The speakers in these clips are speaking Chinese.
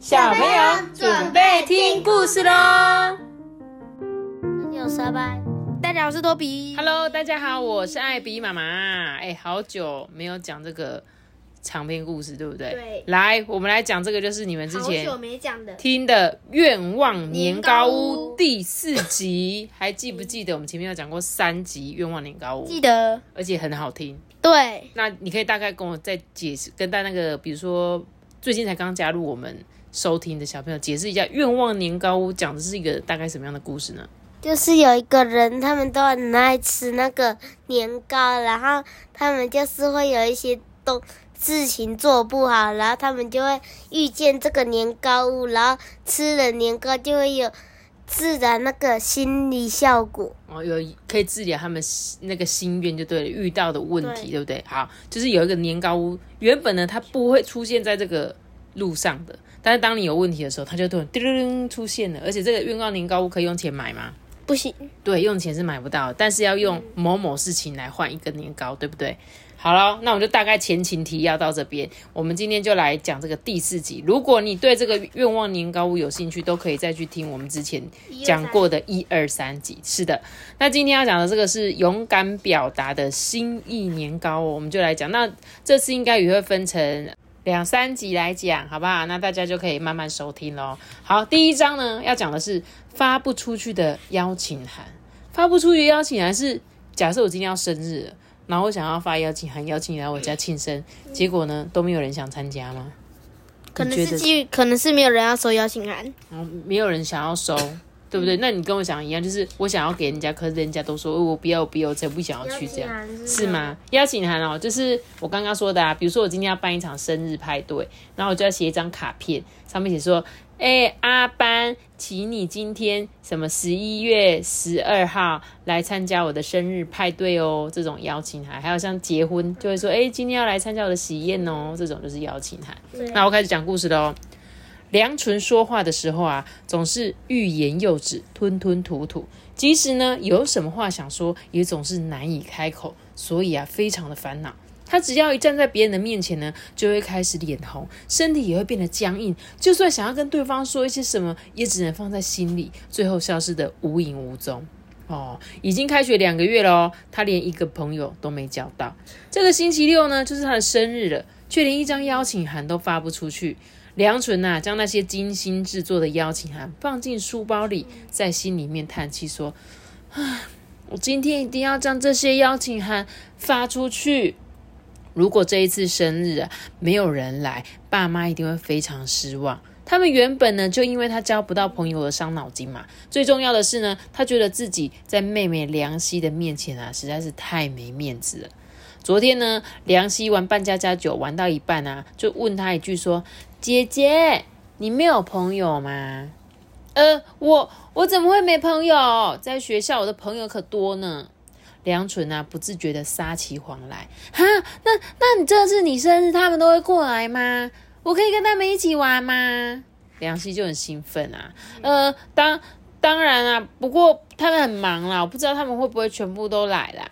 小朋友准备听故事喽！有沙班，大家好，我是多比。Hello，大家好，我是艾比妈妈。哎，好久没有讲这个长篇故事，对不对？对来，我们来讲这个，就是你们之前好久没讲的，听的《愿望年糕屋年糕》屋第四集，还记不记得我们前面有讲过三集《愿望年糕屋》，记得而且很好听。对，那你可以大概跟我再解释，跟大那个，比如说最近才刚加入我们收听的小朋友解释一下，《愿望年糕屋》讲的是一个大概什么样的故事呢？就是有一个人，他们都很爱吃那个年糕，然后他们就是会有一些东事情做不好，然后他们就会遇见这个年糕屋，然后吃了年糕就会有自然那个心理效果。哦，有可以治疗他们那个心愿就对了，遇到的问题，对对不对？好，就是有一个年糕屋，原本呢它不会出现在这个路上的，但是当你有问题的时候，它就突然叮铃铃出现了。而且这个愿望年糕屋可以用钱买吗？不行，对，用钱是买不到，但是要用某某事情来换一个年糕，对不对？好了，那我们就大概前情提要到这边。我们今天就来讲这个第四集。如果你对这个愿望年糕屋有兴趣，都可以再去听我们之前讲过的一二三集。是的，那今天要讲的这个是勇敢表达的心意年糕哦，我们就来讲。那这次应该也会分成两三集来讲，好不好？那大家就可以慢慢收听喽。好，第一章呢要讲的是发不出去的邀请函。发不出去的邀请函是，假设我今天要生日了，然后我想要发邀请函邀请你来我家庆生，结果呢都没有人想参加吗？可能是基于可能是没有人要收邀请函，嗯没有人想要收，对不对？那你跟我想一样，就是我想要给人家，可是人家都说、哦我不要，我不要，我才不想要去这样。是吗？邀请函哦，就是我刚刚说的啊，比如说我今天要办一场生日派对，然后我就要写一张卡片，上面写说，哎、阿班，请你今天什么十一月十二号来参加我的生日派对哦，这种邀请函。还有像结婚，就会说，哎、今天要来参加我的喜宴哦，这种就是邀请函。那我开始讲故事了哦。梁纯说话的时候啊，总是欲言又止，吞吞吐吐。即使呢有什么话想说，也总是难以开口，所以啊非常的烦恼。他只要一站在别人的面前呢，就会开始脸红，身体也会变得僵硬。就算想要跟对方说一些什么，也只能放在心里，最后消失的无影无踪。哦，已经开学两个月了哦，他连一个朋友都没交到。这个星期六呢，就是他的生日了，却连一张邀请函都发不出去。梁纯呐、将那些精心制作的邀请函放进书包里，在心里面叹气说：“唉，我今天一定要将这些邀请函发出去。如果这一次生日啊没有人来，爸妈一定会非常失望。他们原本呢就因为他交不到朋友而伤脑筋嘛。最重要的是呢，他觉得自己在妹妹梁希的面前啊实在是太没面子了。昨天呢，梁希玩扮家家酒玩到一半啊，就问他一句说：“姐姐，你没有朋友吗？”呃，我我怎么会没朋友？在学校我的朋友可多呢。梁纯啊，不自觉的撒起谎来。哈，那那你这次你生日，他们都会过来吗？我可以跟他们一起玩吗？梁希就很兴奋啊。呃，当当然啊，不过他们很忙啦，我不知道他们会不会全部都来啦。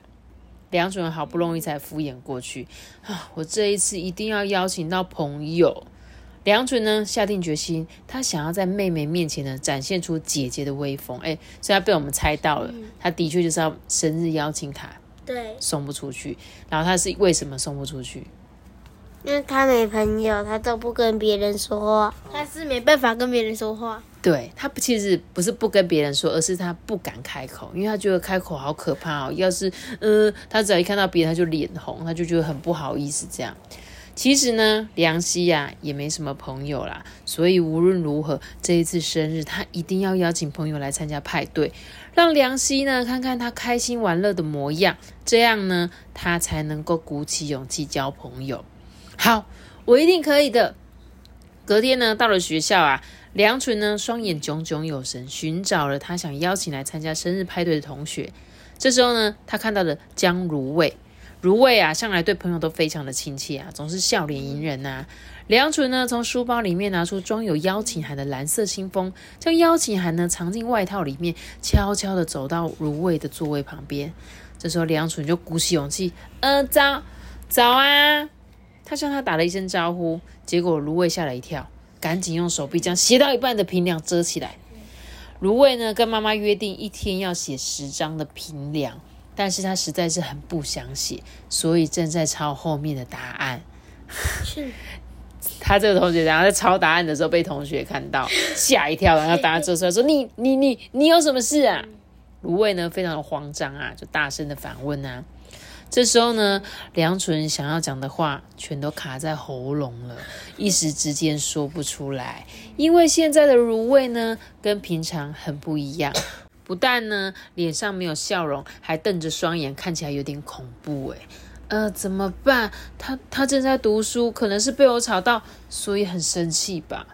梁主任好不容易才敷衍过去啊！我这一次一定要邀请到朋友。梁纯呢下定决心，他想要在妹妹面前呢展现出姐姐的威风。哎，所以他被我们猜到了，他的确就是要生日邀请卡对，送不出去。然后他是为什么送不出去？因为他没朋友，他都不跟别人说话，他是没办法跟别人说话。对他不其实不是不跟别人说，而是他不敢开口，因为他觉得开口好可怕哦。要是呃，他只要一看到别人，他就脸红，他就觉得很不好意思这样。其实呢，梁希呀、也没什么朋友啦，所以无论如何，这一次生日他一定要邀请朋友来参加派对，让梁希呢看看他开心玩乐的模样，这样呢他才能够鼓起勇气交朋友。好，我一定可以的。隔天呢，到了学校啊，梁纯呢双眼炯炯有神，寻找了他想邀请来参加生日派对的同学。这时候呢，他看到了江如蔚。如蔚啊，向来对朋友都非常的亲切啊，总是笑脸迎人呐、梁纯呢，从书包里面拿出装有邀请函的蓝色信封，将邀请函呢藏进外套里面，悄悄的走到如蔚的座位旁边。这时候，梁纯就鼓起勇气，呃，早早啊！他向他打了一声招呼，结果芦苇吓了一跳，赶紧用手臂将写到一半的平梁遮起来。芦苇呢，跟妈妈约定一天要写十张的平梁，但是他实在是很不想写，所以正在抄后面的答案。是，他这个同学然后在抄答案的时候被同学看到，吓一跳，然后答案做出来说：“ 你你你你有什么事啊？”芦苇呢非常的慌张啊，就大声的反问啊。这时候呢，梁纯想要讲的话全都卡在喉咙了，一时之间说不出来。因为现在的如味呢，跟平常很不一样，不但呢脸上没有笑容，还瞪着双眼，看起来有点恐怖。诶呃，怎么办？他他正在读书，可能是被我吵到，所以很生气吧。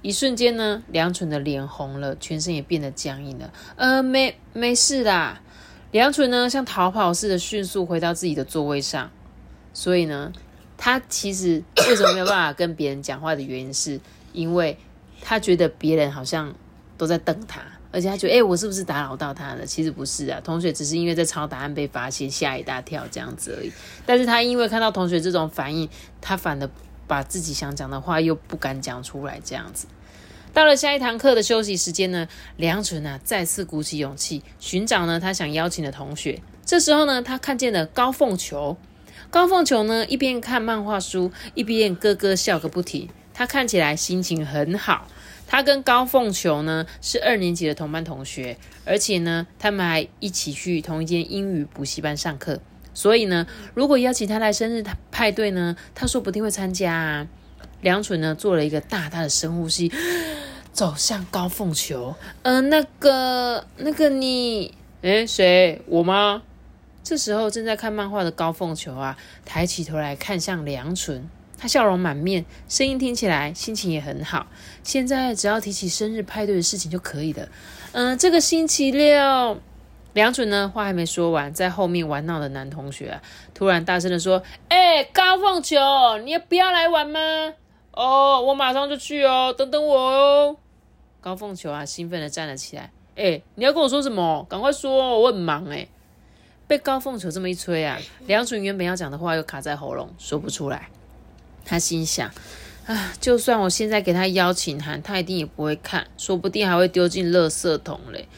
一瞬间呢，梁纯的脸红了，全身也变得僵硬了。呃，没没事啦。梁纯呢，像逃跑似的迅速回到自己的座位上。所以呢，他其实为什么没有办法跟别人讲话的原因，是因为他觉得别人好像都在瞪他，而且他觉得，哎，我是不是打扰到他了？其实不是啊，同学只是因为在抄答案被发现，吓一大跳这样子而已。但是他因为看到同学这种反应，他反而把自己想讲的话又不敢讲出来，这样子。到了下一堂课的休息时间呢，梁纯啊再次鼓起勇气寻找呢他想邀请的同学。这时候呢，他看见了高凤球。高凤球呢一边看漫画书，一边咯咯笑个不停。他看起来心情很好。他跟高凤球呢是二年级的同班同学，而且呢他们还一起去同一间英语补习班上课。所以呢，如果邀请他来生日派对呢，他说不定会参加啊。梁纯呢做了一个大大的深呼吸。走向高凤球，嗯，那个，那个你，诶，谁？我吗？这时候正在看漫画的高凤球啊，抬起头来看向梁纯，他笑容满面，声音听起来心情也很好。现在只要提起生日派对的事情就可以了。嗯，这个星期六，梁纯呢话还没说完，在后面玩闹的男同学突然大声的说：“哎，高凤球，你也不要来玩吗？哦，我马上就去哦，等等我哦。”高凤球啊，兴奋的站了起来。哎，你要跟我说什么？赶快说，我很忙哎。被高凤球这么一催啊，梁纯原本要讲的话又卡在喉咙，说不出来。他心想：啊，就算我现在给他邀请函，他一定也不会看，说不定还会丢进垃圾桶嘞。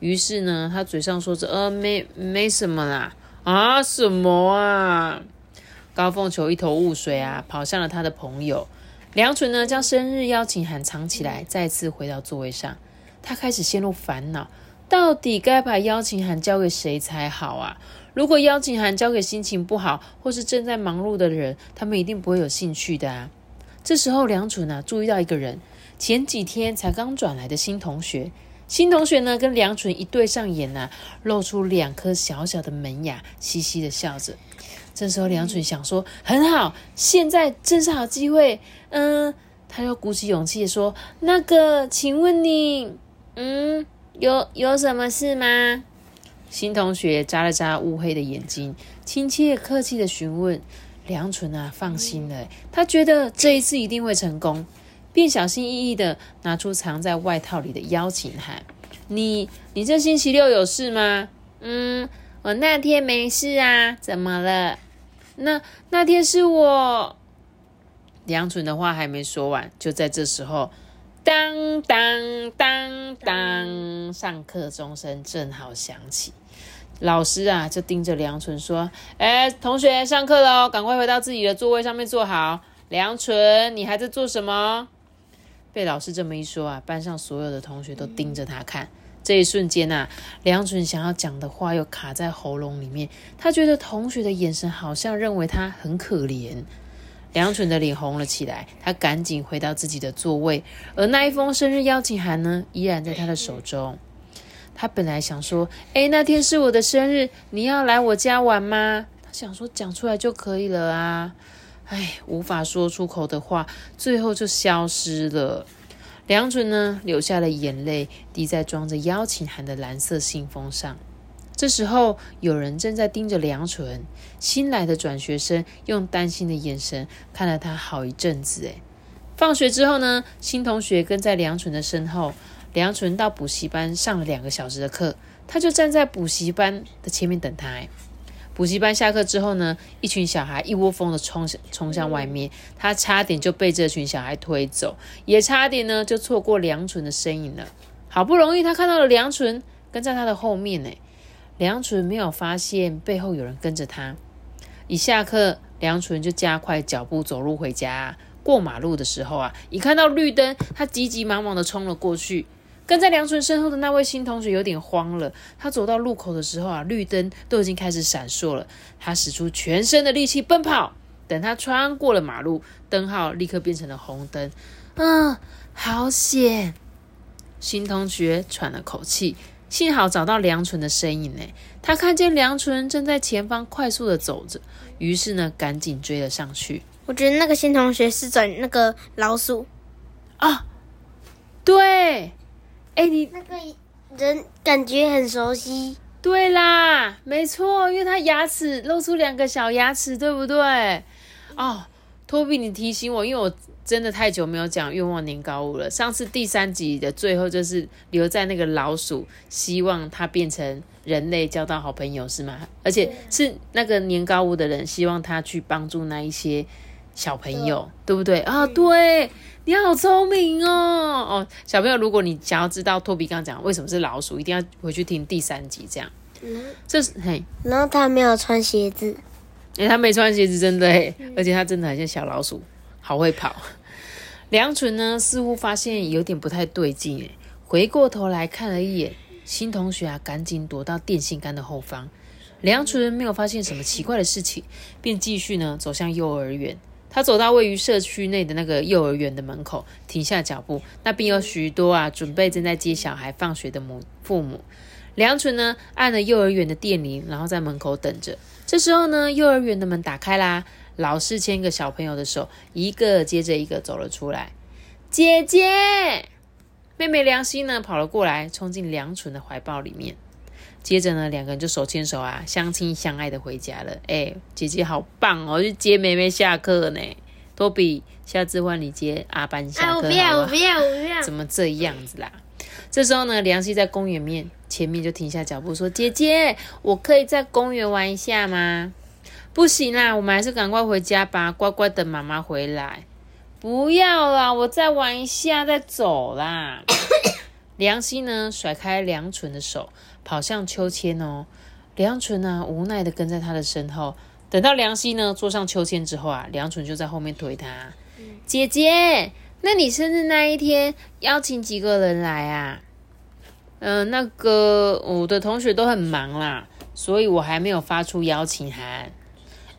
于是呢，他嘴上说着：呃，没没什么啦。啊，什么啊？高凤球一头雾水啊，跑向了他的朋友。梁纯呢，将生日邀请函藏起来，再次回到座位上。他开始陷入烦恼，到底该把邀请函交给谁才好啊？如果邀请函交给心情不好或是正在忙碌的人，他们一定不会有兴趣的啊。这时候，梁纯呢注意到一个人，前几天才刚转来的新同学。新同学呢跟梁纯一对上眼呢，露出两颗小小的门牙，嘻嘻的笑着。这时候，梁纯想说：“很好，现在正是好机会。”嗯，他又鼓起勇气说：“那个，请问你，嗯，有有什么事吗？”新同学眨了眨乌黑的眼睛，亲切客气的询问。梁纯啊，放心了，他觉得这一次一定会成功，便小心翼翼的拿出藏在外套里的邀请函。你，你这星期六有事吗？嗯，我那天没事啊，怎么了？那那天是我，梁纯的话还没说完，就在这时候，当当当当，上课钟声正好响起，老师啊就盯着梁纯说：“哎，同学，上课喽，赶快回到自己的座位上面坐好。”梁纯，你还在做什么？被老师这么一说啊，班上所有的同学都盯着他看。这一瞬间呐，梁纯想要讲的话又卡在喉咙里面。他觉得同学的眼神好像认为他很可怜。梁纯的脸红了起来，他赶紧回到自己的座位，而那一封生日邀请函呢，依然在他的手中。他本来想说：“哎，那天是我的生日，你要来我家玩吗？”他想说讲出来就可以了啊。哎，无法说出口的话，最后就消失了。梁纯呢，流下了眼泪，滴在装着邀请函的蓝色信封上。这时候，有人正在盯着梁纯。新来的转学生用担心的眼神看了他好一阵子。诶放学之后呢，新同学跟在梁纯的身后。梁纯到补习班上了两个小时的课，他就站在补习班的前面等他。补习班下课之后呢，一群小孩一窝蜂的冲冲向外面，他差点就被这群小孩推走，也差点呢就错过梁纯的身影了。好不容易他看到了梁纯跟在他的后面呢，梁纯没有发现背后有人跟着他。一下课，梁纯就加快脚步走路回家。过马路的时候啊，一看到绿灯，他急急忙忙的冲了过去。跟在梁纯身后的那位新同学有点慌了。他走到路口的时候啊，绿灯都已经开始闪烁了。他使出全身的力气奔跑。等他穿过了马路，灯号立刻变成了红灯。嗯，好险！新同学喘了口气，幸好找到梁纯的身影呢。他看见梁纯正在前方快速的走着，于是呢，赶紧追了上去。我觉得那个新同学是转那个老鼠啊，对。哎，你那个人感觉很熟悉。对啦，没错，因为他牙齿露出两个小牙齿，对不对？哦，托比，你提醒我，因为我真的太久没有讲愿望年糕屋了。上次第三集的最后就是留在那个老鼠，希望它变成人类，交到好朋友，是吗？而且是那个年糕屋的人希望他去帮助那一些小朋友，对不对？啊，对。你好聪明哦！哦，小朋友，如果你想要知道托比刚刚讲为什么是老鼠，一定要回去听第三集。这样，这是嘿，然后他没有穿鞋子，哎，他没穿鞋子，真的哎，而且他真的很像小老鼠，好会跑。梁纯呢，似乎发现有点不太对劲，哎，回过头来看了一眼新同学啊，赶紧躲到电线杆的后方。梁纯没有发现什么奇怪的事情，便继续呢走向幼儿园。他走到位于社区内的那个幼儿园的门口，停下脚步。那边有许多啊，准备正在接小孩放学的母父母。梁纯呢，按了幼儿园的电铃，然后在门口等着。这时候呢，幼儿园的门打开啦，老师牵个小朋友的手，一个接着一个走了出来。姐姐，妹妹梁心呢，跑了过来，冲进梁纯的怀抱里面。接着呢，两个人就手牵手啊，相亲相爱的回家了。哎，姐姐好棒哦，去接妹妹下课呢。托比，下次换你接阿班下课我不要，我不要，我不要。怎么这样子啦？这时候呢，梁希在公园面前面就停下脚步说：“姐姐，我可以在公园玩一下吗？”不行啦，我们还是赶快回家吧，乖乖等妈妈回来。不要啦，我再玩一下再走啦。梁希呢，甩开梁纯的手。跑向秋千哦，梁纯啊无奈的跟在他的身后。等到梁希呢坐上秋千之后啊，梁纯就在后面推他。姐姐，那你生日那一天邀请几个人来啊？嗯，那个我的同学都很忙啦，所以我还没有发出邀请函。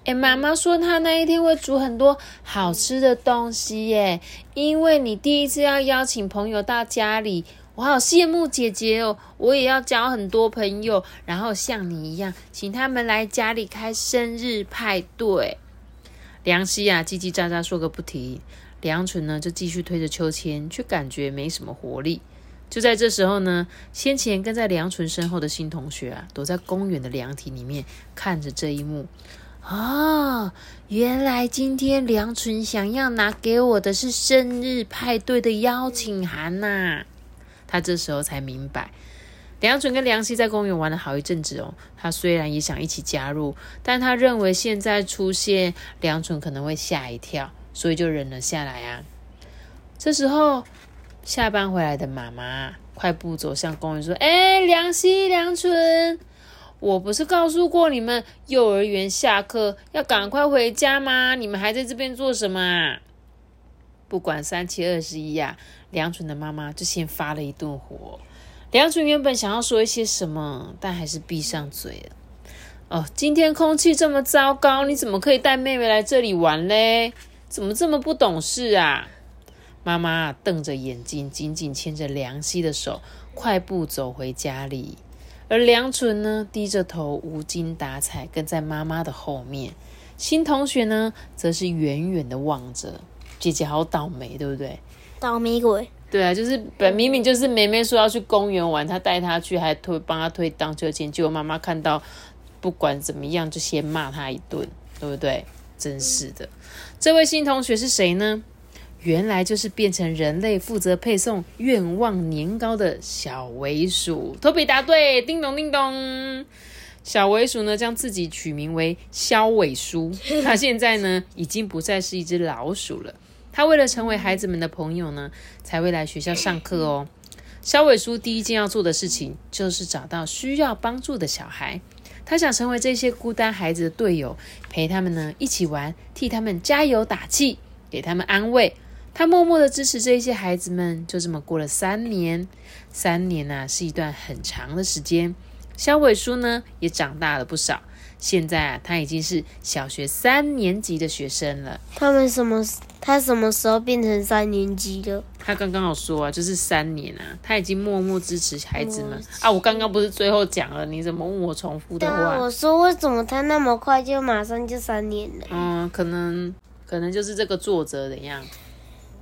哎，妈妈说她那一天会煮很多好吃的东西耶，因为你第一次要邀请朋友到家里。我好羡慕姐姐哦！我也要交很多朋友，然后像你一样，请他们来家里开生日派对。梁希啊，叽叽喳喳说个不停。梁纯呢，就继续推着秋千，却感觉没什么活力。就在这时候呢，先前跟在梁纯身后的新同学啊，躲在公园的凉亭里面看着这一幕。啊，原来今天梁纯想要拿给我的是生日派对的邀请函呐！他这时候才明白，梁准跟梁希在公园玩了好一阵子哦。他虽然也想一起加入，但他认为现在出现梁准可能会吓一跳，所以就忍了下来啊。这时候下班回来的妈妈快步走向公园，说：“哎，梁希、梁纯，我不是告诉过你们幼儿园下课要赶快回家吗？你们还在这边做什么？不管三七二十一呀！”梁纯的妈妈就先发了一顿火。梁纯原本想要说一些什么，但还是闭上嘴了。哦，今天空气这么糟糕，你怎么可以带妹妹来这里玩嘞？怎么这么不懂事啊？妈妈瞪着眼睛，紧紧牵着梁希的手，快步走回家里。而梁纯呢，低着头，无精打采，跟在妈妈的后面。新同学呢，则是远远的望着。姐姐好倒霉，对不对？倒霉鬼，对啊，就是本明明就是妹妹说要去公园玩，她带她去，还推帮她推荡秋千，结果妈妈看到，不管怎么样就先骂她一顿，对不对？真是的，这位新同学是谁呢？原来就是变成人类负责配送愿望年糕的小尾鼠。托比答对，叮咚叮咚。小尾鼠呢，将自己取名为肖尾叔。他现在呢，已经不再是一只老鼠了。他为了成为孩子们的朋友呢，才会来学校上课哦。肖伟叔第一件要做的事情，就是找到需要帮助的小孩。他想成为这些孤单孩子的队友，陪他们呢一起玩，替他们加油打气，给他们安慰。他默默的支持这些孩子们，就这么过了三年。三年呐，是一段很长的时间。肖伟叔呢，也长大了不少。现在啊，他已经是小学三年级的学生了。他们什么？他什么时候变成三年级的？他刚刚有说啊，就是三年啊，他已经默默支持孩子们啊。我刚刚不是最后讲了，你怎么问我重复的话？我说为什么他那么快就马上就三年了？嗯，可能可能就是这个作者怎样，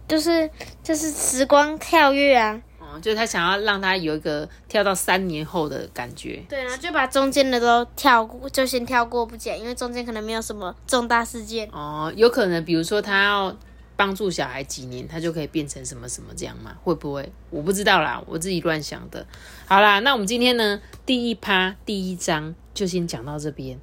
就是就是时光跳跃啊。就是他想要让他有一个跳到三年后的感觉。对啊，就把中间的都跳过，就先跳过不讲，因为中间可能没有什么重大事件。哦，有可能，比如说他要帮助小孩几年，他就可以变成什么什么这样嘛？会不会？我不知道啦，我自己乱想的。好啦，那我们今天呢，第一趴第一章就先讲到这边，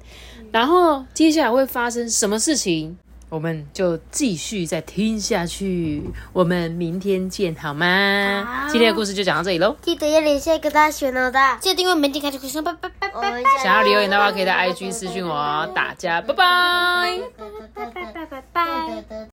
然后接下来会发生什么事情？我们就继续再听下去，我们明天见，好吗？今天的故事就讲到这里喽。记得要连下一个大选哦的，记得订阅、明天开始故事拜拜拜拜。想要留言的话，可以在 IG 私讯我。大家拜拜拜。拜拜拜拜。